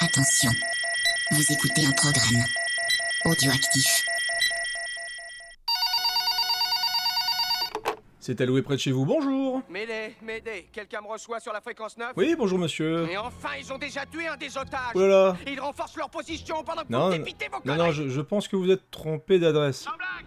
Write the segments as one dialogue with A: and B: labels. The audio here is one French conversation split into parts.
A: Attention, vous écoutez un programme audioactif.
B: C'est alloué près de chez vous, bonjour
C: M'aider, m'aider. Quelqu'un me reçoit sur la fréquence 9
B: Oui, bonjour monsieur.
C: Et enfin, ils ont déjà tué un des otages
B: Oh là là
C: Ils renforcent leur position pendant que
B: Non,
C: vous
B: non,
C: dépitez vos
B: non, non, je, je pense que vous êtes trompé d'adresse.
C: Sans blague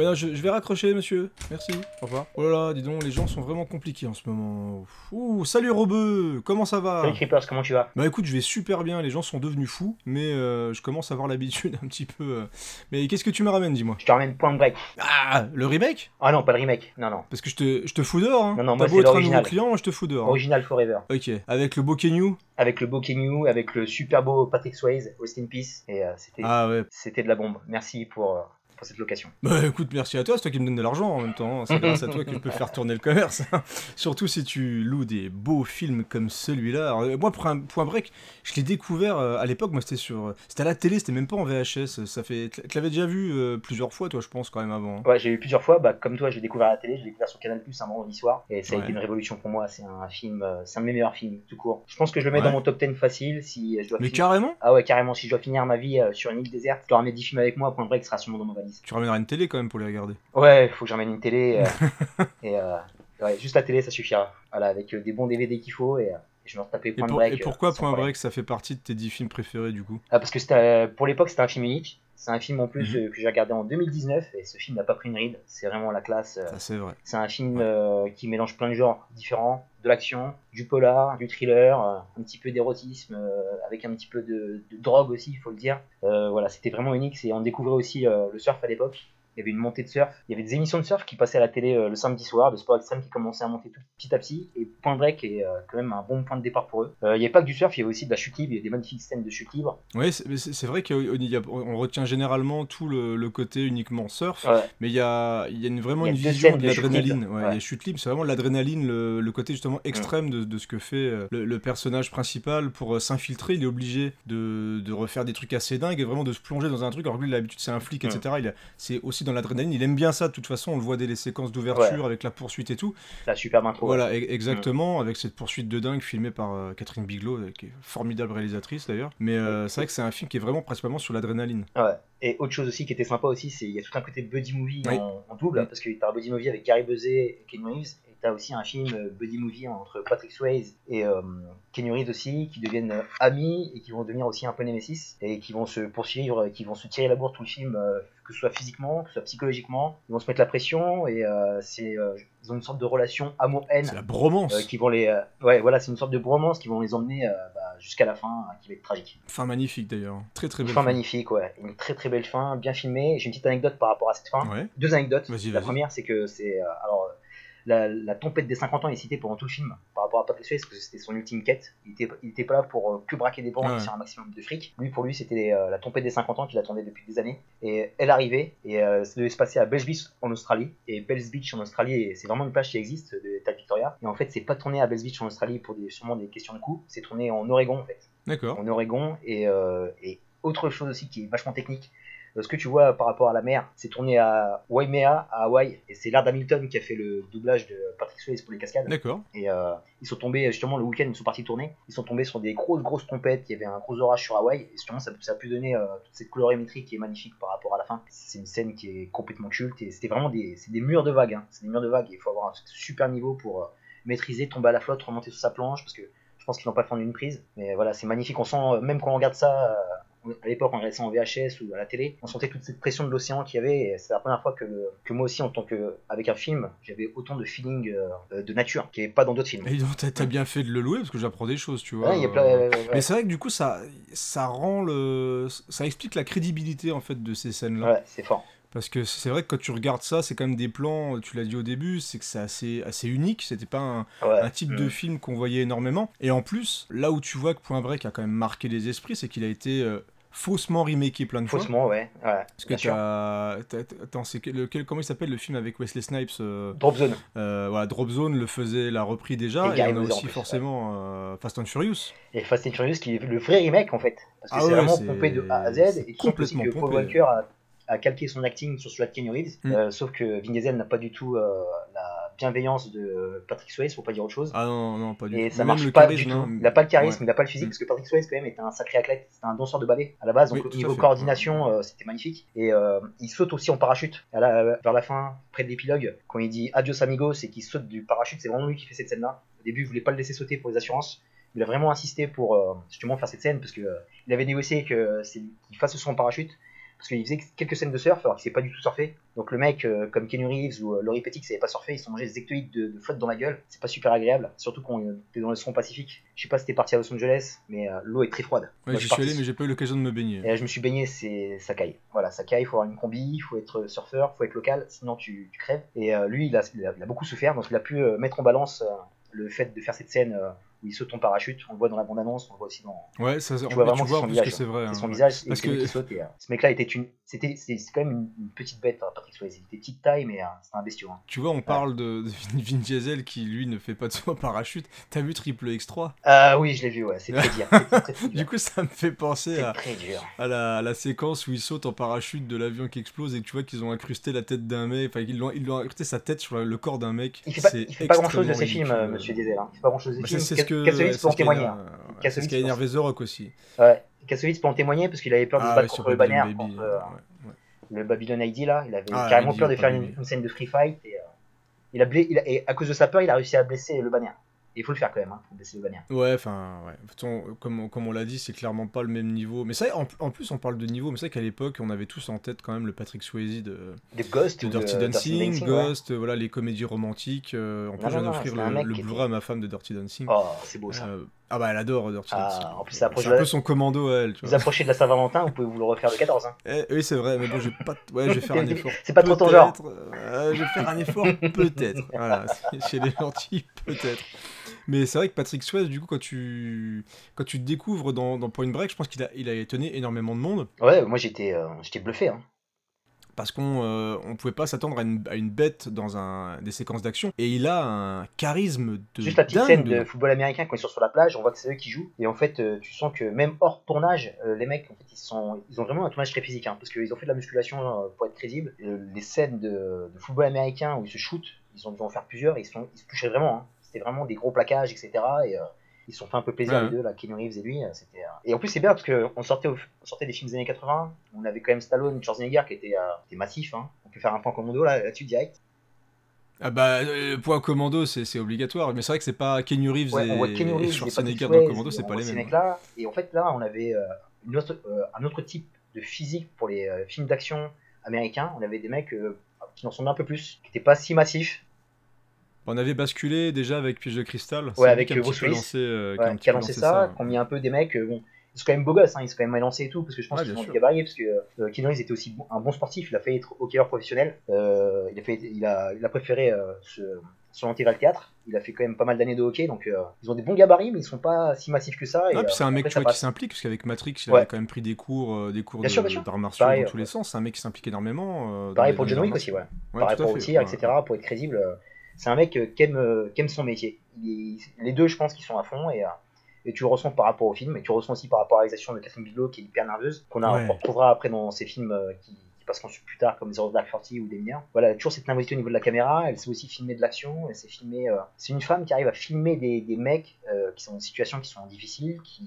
B: Ouais, non, je, je vais raccrocher, monsieur. Merci. Au revoir. Oh là là, dis donc, les gens sont vraiment compliqués en ce moment. Ouh, salut Robeux Comment ça va
D: Salut Creepers, comment tu vas
B: Bah écoute, je vais super bien, les gens sont devenus fous, mais euh, je commence à avoir l'habitude un petit peu. euh. Mais qu'est-ce que tu me ramènes, dis-moi?
D: Je te ramène Point Break.
B: Ah, le remake?
D: Ah non, pas le remake. Non, non.
B: Parce que je te, je te fous dehors, hein.
D: Non, non,
B: T'as
D: moi,
B: beau
D: c'est
B: être un nouveau
D: l'original.
B: client, je te fous dehors. hein.
D: Original Forever.
B: Ok, avec le beau Kenyu?
D: Avec le beau Kenyu, avec le super beau Patrick Swayze, Rest in Peace. Et euh, c'était
B: Ah ouais.
D: c'était de la bombe. Merci pour, euh, pour cette location.
B: Bah écoute, merci à toi, c'est toi qui me donne de l'argent en même temps. hein. C'est grâce à toi que je peux faire tourner le commerce. Surtout si tu loues des beaux films comme celui-là. Alors, euh, moi, pour un point break, je l'ai découvert euh, à l'époque. Moi, c'était sur, euh, c'était à la télé, c'était même pas en VHS. Ça fait, tu l'avais déjà vu euh, plusieurs fois, toi, je pense quand même avant. hein.
D: Ouais, j'ai eu plusieurs fois. Bah, comme toi, j'ai découvert à la télé. Je l'ai découvert sur Canal Plus un vendredi soir. Et ça a
B: Ouais.
D: été une révolution pour moi. C'est un film, c'est un de mes meilleurs films, tout court. Je pense que je le mets
B: Ouais.
D: dans mon top 10 facile. Si je dois
B: Mais
D: finir-
B: carrément,
D: Ah ouais, carrément. Si je dois finir ma vie sur une île déserte, je dois ramener 10 films avec moi. Point Break sera sûrement dans ma valise.
B: Tu ramèneras une télé quand même pour les regarder.
D: Ouais, faut que j'emmène une télé. euh, et euh, ouais, juste la télé, ça suffira. Voilà, avec euh, des bons DVD qu'il faut et, et je vais me retaper
B: Et,
D: Point
B: pour-
D: Break.
B: et pourquoi Point. Break, ça fait partie de tes 10 films préférés du coup?
D: Ah, Parce que pour l'époque, c'était un film unique. C'est un film en plus
B: Mhm.
D: que j'ai regardé en 2019 et ce film n'a pas pris une ride. C'est vraiment la classe.
B: c'est vrai.
D: c'est un film qui mélange plein de genres différents, de l'action, du polar, du thriller, euh, un petit peu d'érotisme, euh, avec un petit peu de, de drogue aussi, il faut le dire. Euh, voilà, c'était vraiment unique. C'est, on découvrait aussi le surf à l'époque. Il y avait une montée de surf. Il y avait des émissions de surf qui passaient à la télé euh, le samedi soir, de sport extrême qui commençaient à monter tout petit à petit. Et Point Break est euh, quand même un bon point de départ pour eux. Euh, il n'y avait pas que du surf, il y avait aussi de la chute libre. Il y a des magnifiques scènes de chute libre.
B: Ouais, c'est vrai qu'on retient généralement tout le, le côté uniquement surf,
D: Ouais.
B: mais il y a, y a une, vraiment
D: Il y a
B: une vision de l'adrénaline. Ouais,
D: Ouais.
B: Il y a chute libre, c'est vraiment l'adrénaline, le, le côté justement extrême de, de ce que fait le, le personnage principal pour s'infiltrer. Il est obligé de, de refaire des trucs assez dingues et vraiment de se plonger dans un truc. Alors que lui, l'habitude, c'est un flic,
D: Mm.
B: etc. C'est aussi dans l'adrénaline. Il aime bien ça, de toute façon. On le voit dès les séquences d'ouverture avec la poursuite et tout.
D: La superbe intro.
B: Voilà, e- exactement, avec cette poursuite de dingue filmée par euh, Catherine Bigelow, euh, qui est formidable réalisatrice d'ailleurs. Mais euh, c'est vrai que c'est un film qui est vraiment principalement sur l'adrénaline.
D: Ouais. Et autre chose aussi qui était sympa aussi, c'est il y a tout un côté buddy movie
B: Oui.
D: en, en double,
B: Mm.
D: parce que t'as un buddy movie avec Gary Busey et Ken Reeves, et t'as aussi un film buddy movie entre Patrick Swayze et euh, Ken Reeves aussi, qui deviennent amis et qui vont devenir aussi un peu némésis, et qui vont se poursuivre, et qui vont se tirer la bourre tout le film, que ce soit physiquement, que ce soit psychologiquement, ils vont se mettre la pression, et euh, c'est euh, ils ont une sorte de relation amour-haine
B: C'est la bromance.
D: euh, qui vont les... ouais, voilà, c'est une sorte de bromance qui vont les emmener bah, jusqu'à la fin, euh, qui va être tragique.
B: Fin magnifique d'ailleurs. Très très belle.
D: fin
B: fin.
D: magnifique, ouais. Une très très belle fin, bien filmée. J'ai une petite anecdote par rapport à cette fin.
B: Ouais.
D: Deux anecdotes.
B: Vas-y,
D: la
B: vas-y.
D: première, c'est que c'est. alors, la, la tempête des 50 ans est citée pendant tout le film par rapport à Patrick Swayze, parce que c'était son ultime quête. Il était, il était pas là pour euh, que braquer des banques
B: Ouais.
D: et faire un maximum de fric. Lui, pour lui, c'était euh, la tempête des 50 ans qu'il attendait depuis des années. Et elle arrivait, et euh, ça devait se passer à Bells Beach en Australie. Et Bells Beach en Australie, c'est vraiment une plage qui existe de l'État de Victoria. Et en fait, c'est pas tourné à Bells Beach en Australie pour des, sûrement des questions de coût, c'est tourné en Oregon en fait
B: D'accord.
D: en Oregon et, euh, et autre chose aussi qui est vachement technique. Ce que tu vois par rapport à la mer, c'est tourné à Waimea, à Hawaï, et c'est Laird Hamilton qui a fait le doublage de Patrick Swayze pour les cascades.
B: D'accord.
D: Et euh, ils sont tombés, justement, le week-end, ils sont partis tourner, ils sont tombés sur des grosses, grosses tempêtes, il y avait un gros orage sur Hawaï, et justement, ça, ça a pu donner euh, toute cette colorimétrie qui est magnifique par rapport à la fin. C'est une scène qui est complètement culte, et c'était vraiment des, des murs de vagues, hein. c'est des murs de vagues, et il faut avoir un super niveau pour euh, maîtriser, tomber à la flotte, remonter sur sa planche, parce que je pense qu'ils n'ont pas fait en une prise. Mais voilà, c'est magnifique. On sent, même quand on regarde ça, à l'époque, regardait ça en VHS ou à la télé, on sentait toute cette pression de l'océan qu'il y avait. Et c'est la première fois que, que moi aussi, en tant que, avec un film, j'avais autant de feeling euh, de nature qu'il n'y avait pas dans d'autres films.
B: Et donc t'as bien fait de le louer parce que j'apprends des choses, tu vois.
D: Ouais, il y a plein-
B: Euh,
D: ouais, ouais.
B: Mais c'est vrai que du coup ça, ça rend le, ça explique la crédibilité en fait de ces scènes-là.
D: Ouais, c'est fort.
B: Parce que c'est vrai que quand tu regardes ça, c'est quand même des plans, tu l'as dit au début, c'est que c'est assez, assez unique, c'était pas un,
D: Ouais.
B: un type de
D: Mm.
B: film qu'on voyait énormément. Et en plus, là où tu vois que Point Break a quand même marqué les esprits, c'est qu'il a été euh, faussement remaké plein de fois.
D: Faussement, ouais. ouais
B: Parce que t'as, attends, c'est que- lequel, comment il s'appelle le film avec Wesley Snipes euh,
D: Drop Zone.
B: euh, voilà, Drop Zone le faisait, l'a repris déjà,
D: Et
B: on a aussi
D: plus,
B: forcément euh, Fast and Furious.
D: Et Fast and Furious qui est le vrai remake en fait. Parce que
B: Ah
D: c'est
B: ouais,
D: vraiment pompé de A à Z. Et
B: complètement
D: que Paul. Walker a, a calqué son acting sur celui de Kenny Reeves.
B: Mm.
D: Sauf que Vin Diesel n'a pas du tout la bienveillance de Patrick Swayze, faut pas dire autre chose.
B: Ah non, non, pas du
D: Et
B: tout.
D: ça
B: Même
D: marche pas
B: charisme,
D: du tout.
B: hein.
D: Il a pas le charisme,
B: Ouais.
D: il a pas le physique, parce que Patrick Swayze quand même était un sacré athlète, c'était un danseur de ballet à la base, donc
B: Oui, tout
D: niveau coordination, euh, c'était magnifique. Et euh, il saute aussi en parachute. À la- vers la fin, près de l'épilogue, quand il dit adios amigos et qu'il saute du parachute, c'est vraiment lui qui fait cette scène-là. Au début, il voulait pas le laisser sauter pour les assurances. Il a vraiment insisté pour euh, justement faire cette scène parce que euh, il avait négocié c'est qu'il fasse son parachute parce qu'il faisait quelques scènes de surf alors qu'il sait pas du tout surfer. Donc le mec euh, comme Kenny Reeves ou euh, Laurie Petty qui savait pas surfer, ils se sont mangés des ectoïdes de, de flotte dans la gueule. C'est pas super agréable, surtout quand euh, t'es dans le son Pacifique. Je sais pas si t'es parti à Los Angeles, mais euh, l'eau est très froide.
B: Ouais, j'y suis
D: parti-
B: allé, mais j'ai pas eu l'occasion de me baigner.
D: et je me suis baigné, c'est ça caille. Voilà, ça caille, il faut avoir une combi, il faut être surfeur, il faut être local, sinon tu, tu crèves. Et lui, il a, il a- il a beaucoup souffert, donc il a pu mettre en balance le fait de faire cette scène où il saute en parachute. On le voit dans la bande-annonce, on le voit aussi dans.
B: Ouais, ça,
D: Tu
B: en
D: vois vraiment
B: tu vois
D: c'est son visage.
B: c'est vrai.
D: C'est
B: hein,
D: son
B: ouais.
D: visage, et
B: Parce
D: c'est lui
B: que-
D: qui saute. et, euh, ce mec-là était une. C'était, c'est c'est quand même une, une petite bête, hein, Patrick Swayze. Il était petite taille, mais euh, c'était un bestiau. hein.
B: Tu vois, on parle de, de Vin Diesel qui lui ne fait pas de saut en parachute. T'as vu Triple X3
D: Ah oui, je l'ai vu, ouais, c'est très dur. C'est très,
B: Du coup, ça me fait penser
D: C'est
B: à, à la, à la séquence où il saute en parachute de l'avion qui explose et que tu vois qu'ils ont incrusté la tête d'un mec, enfin ils l'ont, ils l'ont incrusté sa tête sur le corps d'un mec.
D: Il fait pas,
B: C'est
D: il fait pas grand chose de ses
B: extrêmement
D: films, euh, monsieur Diesel. Hein. Il fait pas grand chose de
B: c'est,
D: films.
B: Que
D: Kassovitz peut en témoigner. hein. Kassovitz,
B: qui a énervé The Rock aussi.
D: Ouais, Kassovitz peut en témoigner parce qu'il avait peur de se
B: Ah,
D: battre contre le banner, euh, le Babylon ID là. Il avait
B: Ah,
D: carrément peur de faire une, scène de free fight. Et, euh, il a blé- il a- et à cause de sa peur, il a réussi à blesser le banner. Il faut le faire quand même, hein, faut blesser le banner.
B: Ouais, enfin, ouais. Comme, on- comme on l'a dit, c'est clairement pas le même niveau. Mais ça, en, en plus, on parle de niveau, mais c'est vrai qu'à l'époque, on avait tous en tête quand même le Patrick Swayze de,
D: De Ghost
B: de Dirty
D: de
B: Dancing. Ghost, euh, voilà, les comédies romantiques. euh, en plus,
D: Non,
B: je viens
D: non,
B: d'offrir le, le Blu-ray à ma femme de Dirty Dancing.
D: Oh, c'est beau ça.
B: Euh, ah bah, elle adore Dirty
D: Ah,
B: Dancing.
D: en plus, c'est approche
B: c'est
D: de
B: un peu son commando à elle, tu
D: Vous approchez de la Saint-Valentin, vous pouvez vous le refaire le 14. Hein.
B: Eh, oui, c'est vrai, mais bon, je vais pas. Ouais, je vais faire un effort.
D: C'est pas trop ton genre.
B: Euh, je vais faire un effort, peut-être. Voilà, chez les gentils, peut-être. Mais c'est vrai que Patrick Swayze, du coup, quand tu, quand tu te découvres dans, dans Point Break, je pense qu'il a, il a étonné énormément de monde
D: Ouais, moi j'étais euh, j'étais bluffé. Hein.
B: parce qu'on euh, on pouvait pas s'attendre à une, à une bête dans un, des séquences d'action. Et il a un charisme de.
D: Juste la petite
B: dingue
D: scène de football américain quand ils sont sur la plage, on voit que c'est eux qui jouent. Et en fait, euh, tu sens que même hors tournage, euh, les mecs, en fait, ils, sont, ils ont vraiment un tournage très physique. hein, parce qu'ils ont fait de la musculation pour être crédibles. Les scènes de, de football américain où ils se shootent, ils ont dû en faire plusieurs. Ils, se sont- ils se touchaient vraiment. hein. C'était vraiment des gros plaquages, etc. Et euh, ils se sont fait un peu plaisir
B: Ouais.
D: les deux, là, Keanu Reeves et lui. euh, C'était, euh, Et en plus, c'est bien parce qu'on sortait, au- on sortait des films des années 80. On avait quand même Stallone, Schwarzenegger qui était, était massif. hein. On peut faire un point commando là, là-dessus direct.
B: Ah bah, euh, point commando, c'est c'est obligatoire. Mais c'est vrai que c'est pas Kenny Reeves
D: Ouais,
B: et,
D: on voit
B: et
D: Reeves,
B: Schwarzenegger dans
D: Patrick
B: commando, c'est pas les mêmes.
D: mecs-là. Et en fait, là, on avait euh, une autre, euh, un autre type de physique pour les euh, films d'action américains. On avait des mecs qui en ressemblaient un peu plus, qui n'étaient pas si massifs,
B: On avait basculé déjà avec Piège de Cristal.
D: Ouais, avec,
B: qui a un
D: euh, Bruce Willis.
B: euh, qui a
D: ouais, qui lancé ça, ont mis un peu des mecs. euh, bon, ils sont quand même beaux gosses, hein, ils sont quand même élancés et tout, parce que je pense
B: Ouais,
D: qu'ils du gabarit, parce que euh, Keanu était aussi bon- un bon sportif, il a fait être hockeyeur professionnel, euh, il, a fait, il, a, il a préféré euh, se, vers le théâtre, il a fait quand même pas mal d'années de hockey, donc euh, ils ont des bons gabarits, mais ils sont pas si massifs que ça. et,
B: Non, puis
D: euh,
B: c'est un mec
D: après,
B: vois, qui s'implique, parce qu'avec Matrix, il
D: Ouais.
B: avait quand même pris des cours, des cours d'arts martiaux dans tous les sens. C'est un mec qui s'implique énormément.
D: Pareil pour John Wick aussi, ouais.
B: Ouais,
D: Pareil pour
B: fait,
D: le tir,
B: ouais.
D: etc., pour être crédible. C'est un mec euh, qui aime, euh, qui aime son métier. Il les deux, je pense qu'ils sont à fond et, euh, et tu le ressens par rapport au film et tu le ressens aussi par rapport à la réalisation de Catherine Bigelow qui est hyper nerveuse, qu'on
B: Ouais.
D: retrouvera après dans ses films qui, qui passeront plus tard comme Zero Dark Thirty ou Des Mineurs. Voilà, toujours cette nervosité au niveau de la caméra, elle sait aussi filmer de l'action, elle sait filmer. euh, C'est une femme qui arrive à filmer des, des mecs euh, qui sont dans des situations qui sont difficiles, qui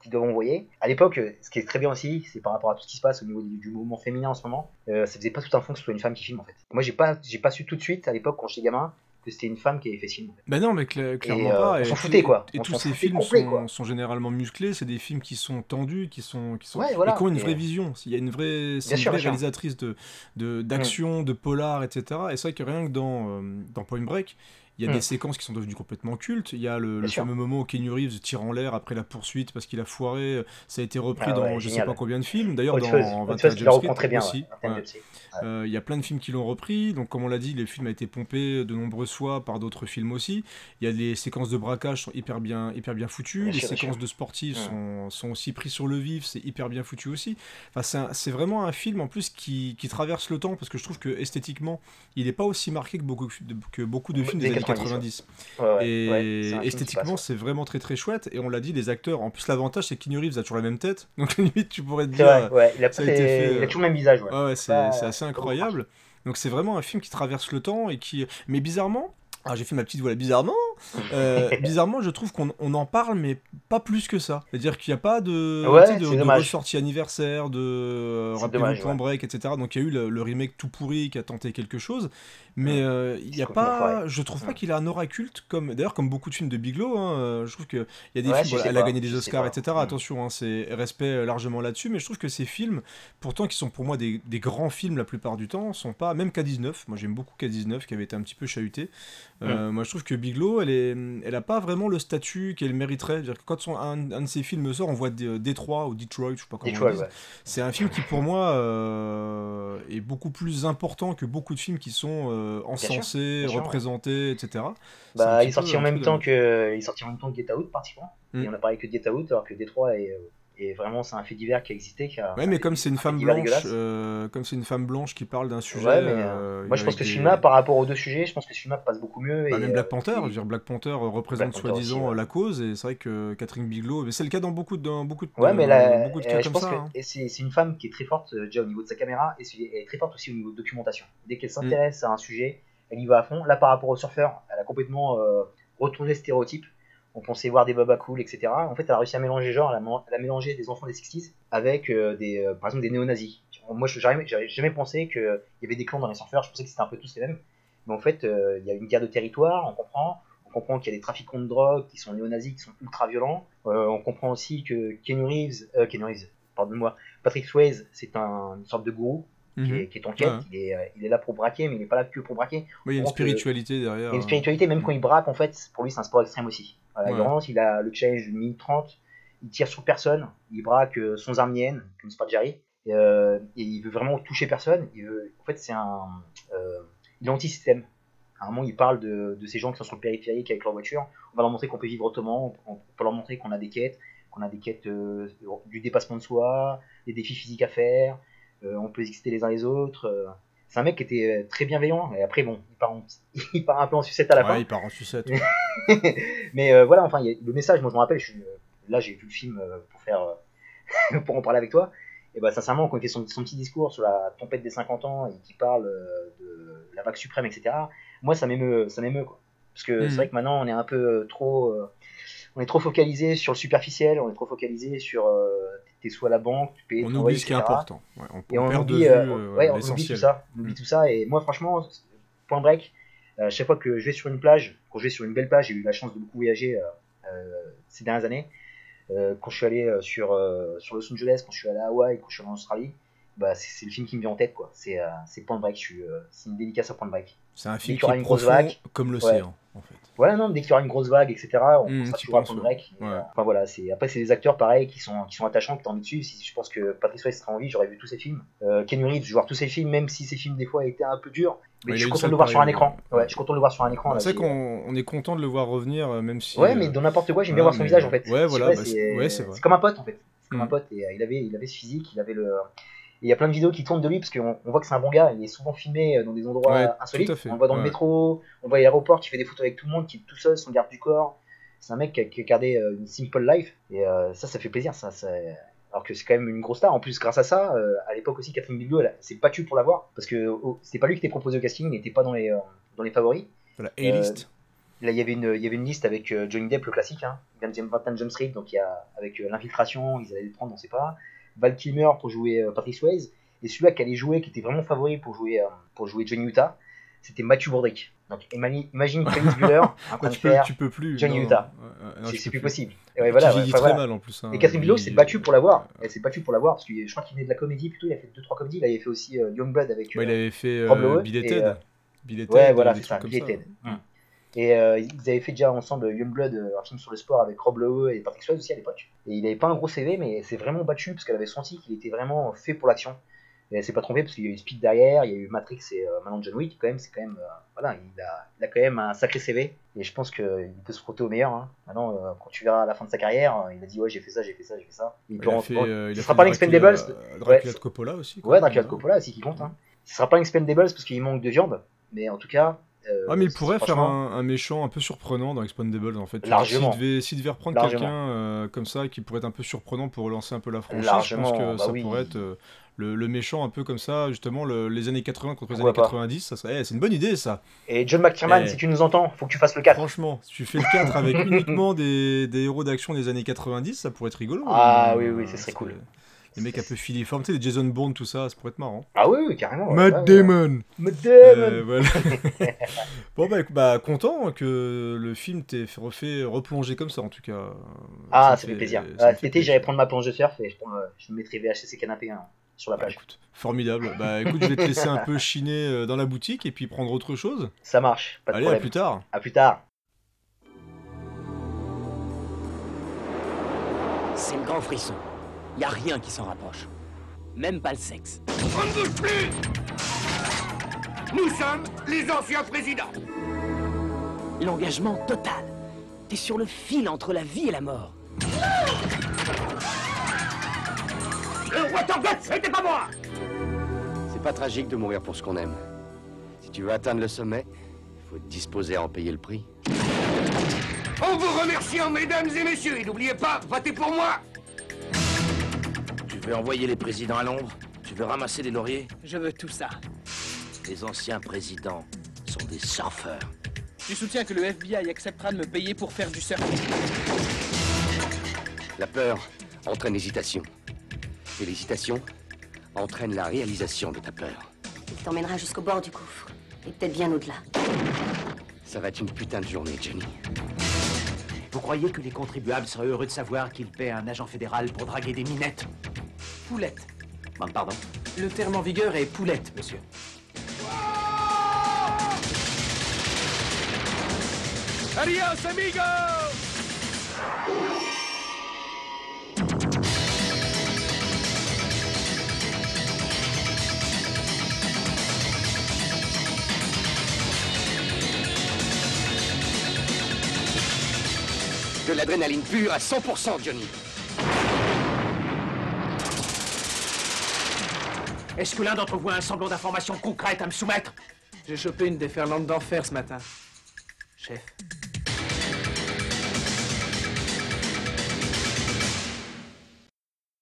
D: qui doivent envoyer. À l'époque, ce qui est très bien aussi, c'est par rapport à tout ce qui se passe au niveau du, du mouvement féminin en ce moment, euh, ça faisait pas tout un fond que ce soit une femme qui filme en fait. Moi, j'ai pas, j'ai pas su tout de suite à l'époque quand j'étais gamin que c'était une femme qui avait fait ce film. en fait.
B: Bah non, mais cla- clairement
D: euh,
B: pas.
D: on
B: et
D: s'en
B: tous-
D: foutait, quoi.
B: Et
D: On
B: tous
D: s'en
B: ces films
D: complet,
B: sont, généralement musclés. C'est des films qui sont tendus, qui sont, qui sont
D: Ouais, voilà.
B: et qui ont une vraie vision. Il y a une vraie, c'est une
D: sûr,
B: vraie réalisatrice de de- d'action, de polar, etc. Et c'est vrai que rien que dans euh, dans Point Break. Il y a des séquences qui sont devenues complètement cultes. Il y a le, fameux moment où Keanu Reeves tire en l'air après la poursuite parce qu'il a foiré. Ça a été repris
D: Ah
B: dans
D: ouais,
B: je sais
D: génial.
B: pas combien de films. D'ailleurs, dans 21
D: Fuzz, tu la
B: Jump
D: reprends
B: Street
D: très bien.
B: aussi.
D: ouais,
B: Ouais. Euh, Il y a plein de films qui l'ont repris, donc comme on l'a dit, le film a été pompé de nombreuses fois par d'autres films aussi. Il y a les séquences de braquage sont hyper bien, hyper bien foutues,
D: Bien
B: les
D: sûr,
B: séquences de sportifs
D: Mm.
B: sont, sont aussi pris sur le vif, c'est hyper bien foutu aussi. Enfin, c'est vraiment un film en plus qui, qui traverse le temps parce que je trouve que esthétiquement, il n'est pas aussi marqué que beaucoup, que beaucoup de films des années 90.
D: Ouais, ouais,
B: Et
D: ouais,
B: esthétiquement, c'est vraiment très très chouette. Et on l'a dit, les acteurs, en plus, l'avantage c'est Keanu Reeves a toujours la même tête, donc limite, tu pourrais te dire.
D: Vrai, il a,
B: ça a
D: fait-
B: été fait,
D: il a
B: euh,
D: toujours le même visage. Ouais.
B: C'est assez incroyable. Donc c'est vraiment un film qui traverse le temps et qui... Mais bizarrement, Ah, j'ai fait ma petite voix là. Bizarrement, euh, bizarrement, je trouve qu'on on en parle, mais pas plus que ça. C'est-à-dire qu'il n'y a pas de,
D: Ouais,
B: de, de ressortie anniversaire, de euh,
D: dommage,
B: Point
D: ouais.
B: Break, etc. Donc il y a eu le, le remake tout pourri qui a tenté quelque chose, mais euh, il n'y a pas, je trouve pas qu'il a un aura culte comme, d'ailleurs comme beaucoup de films de Bigelow. Hein, je trouve que il y a des films, elle a gagné des Oscars, etc.
D: Mm.
B: Attention, hein, c'est respect largement là-dessus, mais je trouve que ces films, pourtant qui sont pour moi des, des grands films la plupart du temps, sont pas même K19. Moi j'aime beaucoup K19 qui avait été un petit peu chahuté. Euh, Moi je trouve que Bigelow, elle est, elle a pas vraiment le statut qu'elle mériterait. Que quand son, un, un de ses films sort, on voit Dé- Détroit ou Detroit, je sais pas comment
D: Detroit,
B: on dit.
D: ouais.
B: C'est un film qui pour moi euh, est beaucoup plus important que beaucoup de films qui sont euh, encensés,
D: bien sûr.
B: représentés, etc.
D: Bah, il est sorti en même temps que, il est sorti en même temps que Get Out, pratiquement.
B: Mm.
D: Et on a parlé que de Get Out, alors que Détroit est, euh, est vraiment, c'est un fait divers qui a existé. Qui a,
B: Ouais, mais comme c'est une
D: un
B: femme blanche, euh, comme c'est une femme blanche qui parle d'un sujet.
D: Ouais, mais,
B: euh,
D: Moi, je pense que ce
B: des-
D: film-là, par rapport aux deux sujets, je pense que ce film-là passe beaucoup mieux.
B: Bah,
D: et,
B: même Black
D: euh,
B: Panther,
D: et-
B: je veux dire, Black Panther euh, représente soi-disant
D: ouais.
B: euh, la cause, et c'est vrai que Catherine Bigelow, mais c'est le cas dans beaucoup de, dans beaucoup de,
D: Ouais, mais
B: euh,
D: là,
B: beaucoup de
D: euh,
B: cas
D: je
B: comme
D: pense
B: ça.
D: que
B: hein.
D: et c'est c'est une femme qui est très forte euh, déjà au niveau de sa caméra et elle est très forte aussi au niveau de documentation. Dès
B: Mm.
D: qu'elle s'intéresse à un sujet, elle y va à fond. Là, par rapport au surfeur, elle a complètement euh, retourné le stéréotype. On pensait voir des babas cool, etc. En fait, elle a réussi à mélanger genre, elle a, mélangé des enfants des 60s avec euh, des, euh, par exemple des néo-nazis. Moi, je j'avais jamais pensé qu'il y avait des clans dans les surfeurs. Je pensais que c'était un peu tous les mêmes. Mais en fait, euh, il y a une guerre de territoire, on comprend. On comprend qu'il y a des trafiquants de drogue qui sont néo-nazis, qui sont ultra violents. On comprend aussi que Keanu Reeves, Keanu Reeves, pardonne-moi, Patrick Swayze, c'est un, une sorte de gourou qui,
B: Mhm.
D: est, qui est en quête.
B: Ouais.
D: Il, est, euh, il est là pour braquer, mais il n'est pas là que pour braquer.
B: Il y a une spiritualité
D: Il y
B: derrière.
D: a une
B: hein.
D: spiritualité, même quand il braque, en fait, pour lui, c'est un sport extrême aussi. Voilà,
B: Ouais.
D: Il rentre, il a le challenge de minute 30, il tire sur personne, il braque euh, sans arme mienne, comme c'est pas Jerry, et, euh, et il veut vraiment toucher personne. Il veut, en fait, c'est un. euh, il est anti-système. À un moment, il parle de, de ces gens qui sont sur le périphérique avec leur voiture. On va leur montrer qu'on peut vivre autrement, on, on peut leur montrer qu'on a des quêtes, qu'on a des quêtes euh, du dépassement de soi, des défis physiques à faire, on peut exister les uns les autres. euh. C'est un mec qui était euh, très bienveillant, et après, bon, il part, en- il part un peu en sucette à la
B: Ouais,
D: fin.
B: il part en sucette.
D: Mais euh, voilà, enfin, il y a- le message, moi je me rappelle, je suis, euh, là j'ai vu le film euh, pour faire, euh, pour en parler avec toi. Et bah sincèrement, quand il fait son, son petit discours sur la tempête des 50 ans et qu'il parle euh, de la vague suprême, etc. Moi ça m'émeut, ça m'émeut quoi. Parce que c'est vrai que maintenant on est un peu euh, trop, euh, on est trop focalisé sur le superficiel, on est trop focalisé sur euh, soit à la banque, tu payes
B: On
D: ton
B: oublie ce qui est important. Ouais, on,
D: Et
B: on perd de
D: oublie,
B: vue
D: euh,
B: euh,
D: ouais, on oublie tout ça, on oublie tout ça. Et moi, franchement, point break, euh, chaque fois que je vais sur une plage, quand je vais sur une belle plage, j'ai eu la chance de beaucoup voyager euh, ces dernières années. Quand je suis allé sur, sur Los Angeles, quand je suis allé à Hawaï, quand je suis allé en Australie, bah, c'est le film qui me vient en tête. quoi. C'est Point Break, c'est une dédicace à Point Break.
B: C'est un film qui est
D: une grosse
B: profond
D: vague,
B: comme l'océan, en fait.
D: Voilà, non, dès qu'il y aura une grosse vague, etc., on
B: Mm,
D: sera toujours à
B: ouais. Ouais.
D: euh, Enfin voilà, c'est après c'est des acteurs pareils qui sont qui sont attachants, que t'as envie de suivre. Si, je pense que Patrick Swayze serait en vie, j'aurais vu tous ses films. Euh, Kenny Reeves, je vais voir tous ses films, même si ses films des fois étaient un peu durs. Mais
B: Ouais,
D: je suis content de le voir sur un écran.
B: ouais.
D: Ouais, je suis content de le voir sur un écran.
B: C'est qu'on on est content de le voir revenir, euh, même si.
D: Ouais,
B: euh,
D: mais dans n'importe quoi, j'aime bien voir son
B: mais-
D: visage en fait.
B: ouais, voilà, bah, c'est-. C'est
D: comme un pote en fait. C'est comme
B: Mm.
D: un pote et il avait il avait ce physique, il avait le. Il y a plein de vidéos qui tournent de lui parce qu'on on voit que c'est un bon gars. Il est souvent filmé euh, dans des endroits
B: Ouais,
D: insolites. On le voit dans le métro, on voit à l'aéroport qui fait des photos avec tout le monde, qui est tout seul, son garde du corps. C'est un mec qui a, qui a gardé euh, une simple life et euh, ça, ça fait plaisir. Ça, ça- Alors que c'est quand même une grosse star. En plus, grâce à ça, euh, à l'époque aussi, Catherine Bigelow, elle s'est battue pour l'avoir parce que oh, c'était pas lui qui était proposé au casting, il n'était pas dans les euh, dans les favoris.
B: Voilà, A-list.
D: Là, il y avait une, il y avait une liste avec Johnny Depp, le classique, hein, 20e 21 Jump Street, donc il y a, avec l'infiltration, ils allaient le prendre, on sait pas. Val Kilmer pour jouer euh, Patrick Swayze. Et celui-là qui allait jouer, qui était vraiment favori pour jouer, euh, pour jouer Johnny Utah, c'était Matthew Broderick. Donc imagine, Felix Bueller en train
B: Ouais,
D: de
B: tu, peux,
D: faire
B: tu peux plus.
D: Johnny Utah. c'est plus possible. Et ouais,
B: Voilà,
D: ouais,
B: très
D: voilà.
B: mal en plus. hein.
D: Et Catherine Bigelow s'est battue pour l'avoir. Elle s'est battue pour l'avoir parce que je crois qu'il venait de la comédie plutôt. Il a fait 2-3 comédies. Il avait fait aussi euh, Youngblood avec.
B: Ouais, il avait fait euh, Bill et Ted.
D: euh,
B: Bill et
D: Ouais, voilà, c'est ça, Bill et Ted. Et euh, ils avaient fait déjà ensemble Youngblood, euh, un film sur le sport avec Rob Lowe et Patrick Swayze aussi à l'époque. Et il avait pas un gros CV, mais c'est vraiment battu parce qu'elle avait senti qu'il était vraiment fait pour l'action. Et elle s'est pas trompée parce qu'il y a eu Speed derrière, il y a eu Matrix et euh, maintenant John Wick quand même. C'est quand même, voilà, il a, il a quand même un sacré CV. Et je pense qu'il peut se frotter au meilleur. hein. Maintenant, quand tu verras à la fin de sa carrière, il a dit ouais j'ai fait ça, j'ai fait ça, j'ai fait ça. Il
B: Il a fait, il a
D: sera
B: fait
D: pas l'Expendables.
B: Dracula de Coppola aussi. quoi.
D: Ouais, Dracula de. Coppola aussi qui compte. Hein. Ce sera pas l'Expendables parce qu'il manque de viande, mais en tout cas, euh,
B: Ah mais il pourrait faire un, un méchant un peu surprenant dans Expandables en fait. Tu
D: Largement.
B: S'il devait, reprendre quelqu'un euh, comme ça qui pourrait être un peu surprenant pour relancer un peu la franchise,
D: Largement,
B: je pense que
D: bah
B: ça
D: oui.
B: pourrait être euh, le, le méchant un peu comme ça, justement le- les années 80 contre les années
D: pas.
B: 90, ça serait, eh, c'est une bonne idée ça.
D: Et John McTiernan,
B: Eh.
D: si tu nous entends, faut que tu fasses le 4.
B: Franchement, si tu fais le 4 avec uniquement des, des héros d'action des années 90, ça pourrait être rigolo.
D: Ah
B: Euh,
D: oui, oui, ce serait cool.
B: Les mecs un peu filiformes, tu sais, les Jason Bourne, tout ça, ça pourrait être marrant.
D: Ah oui, oui, carrément. ouais,
B: Matt
D: ouais, ouais.
B: Damon
D: Matt
B: Euh,
D: Damon
B: voilà. bon bah, écoute, bah content que le film t'ait fait- refait replonger comme ça en tout cas.
D: Ah, ça fait
B: fait-
D: plaisir. Euh,
B: fait
D: Cet été, j'irai prendre ma planche de surf et je, prends, euh, je me mettrai VHC canapé hein, sur la
B: Bah,
D: plage.
B: écoute, formidable. Bah écoute, je vais te laisser un peu chiner euh, dans la boutique et puis prendre autre chose.
D: Ça marche, pas de
B: Allez, à
D: problème.
B: plus tard.
D: À plus tard.
E: C'est le grand frisson. Y a rien qui s'en rapproche. Même pas le sexe.
C: On ne bouge plus Nous sommes les anciens présidents
E: L'engagement total. T'es sur le fil entre la vie et la mort.
C: Le Watergate, c'était pas moi
F: C'est pas tragique de mourir pour ce qu'on aime. Si tu veux atteindre le sommet, il faut être disposé à en payer le prix.
C: En vous remerciant, mesdames et messieurs, et n'oubliez pas, votez pour moi
G: Tu veux envoyer les présidents à Londres? Tu veux ramasser des lauriers?
E: Je veux tout ça.
G: Les anciens présidents sont des surfeurs.
E: Je soutiens que le FBI acceptera de me payer pour faire du surfing.
F: La peur entraîne l'hésitation. Et l'hésitation entraîne la réalisation de ta peur.
H: Il t'emmènera jusqu'au bord du gouffre. Et peut-être bien au-delà.
F: Ça va être une putain de journée, Johnny.
I: Vous croyez que les contribuables seraient heureux de savoir qu'ils paient un agent fédéral pour draguer des minettes?
E: Poulette.
I: Bon, Pardon
E: Le terme en vigueur est poulette, monsieur.
C: Adios, amigos
F: De l'adrénaline pure à 100%, Johnny.
I: Est-ce que l'un d'entre vous a un semblant d'information concrète à me soumettre?
E: J'ai chopé une déferlante d'enfer ce matin. Chef.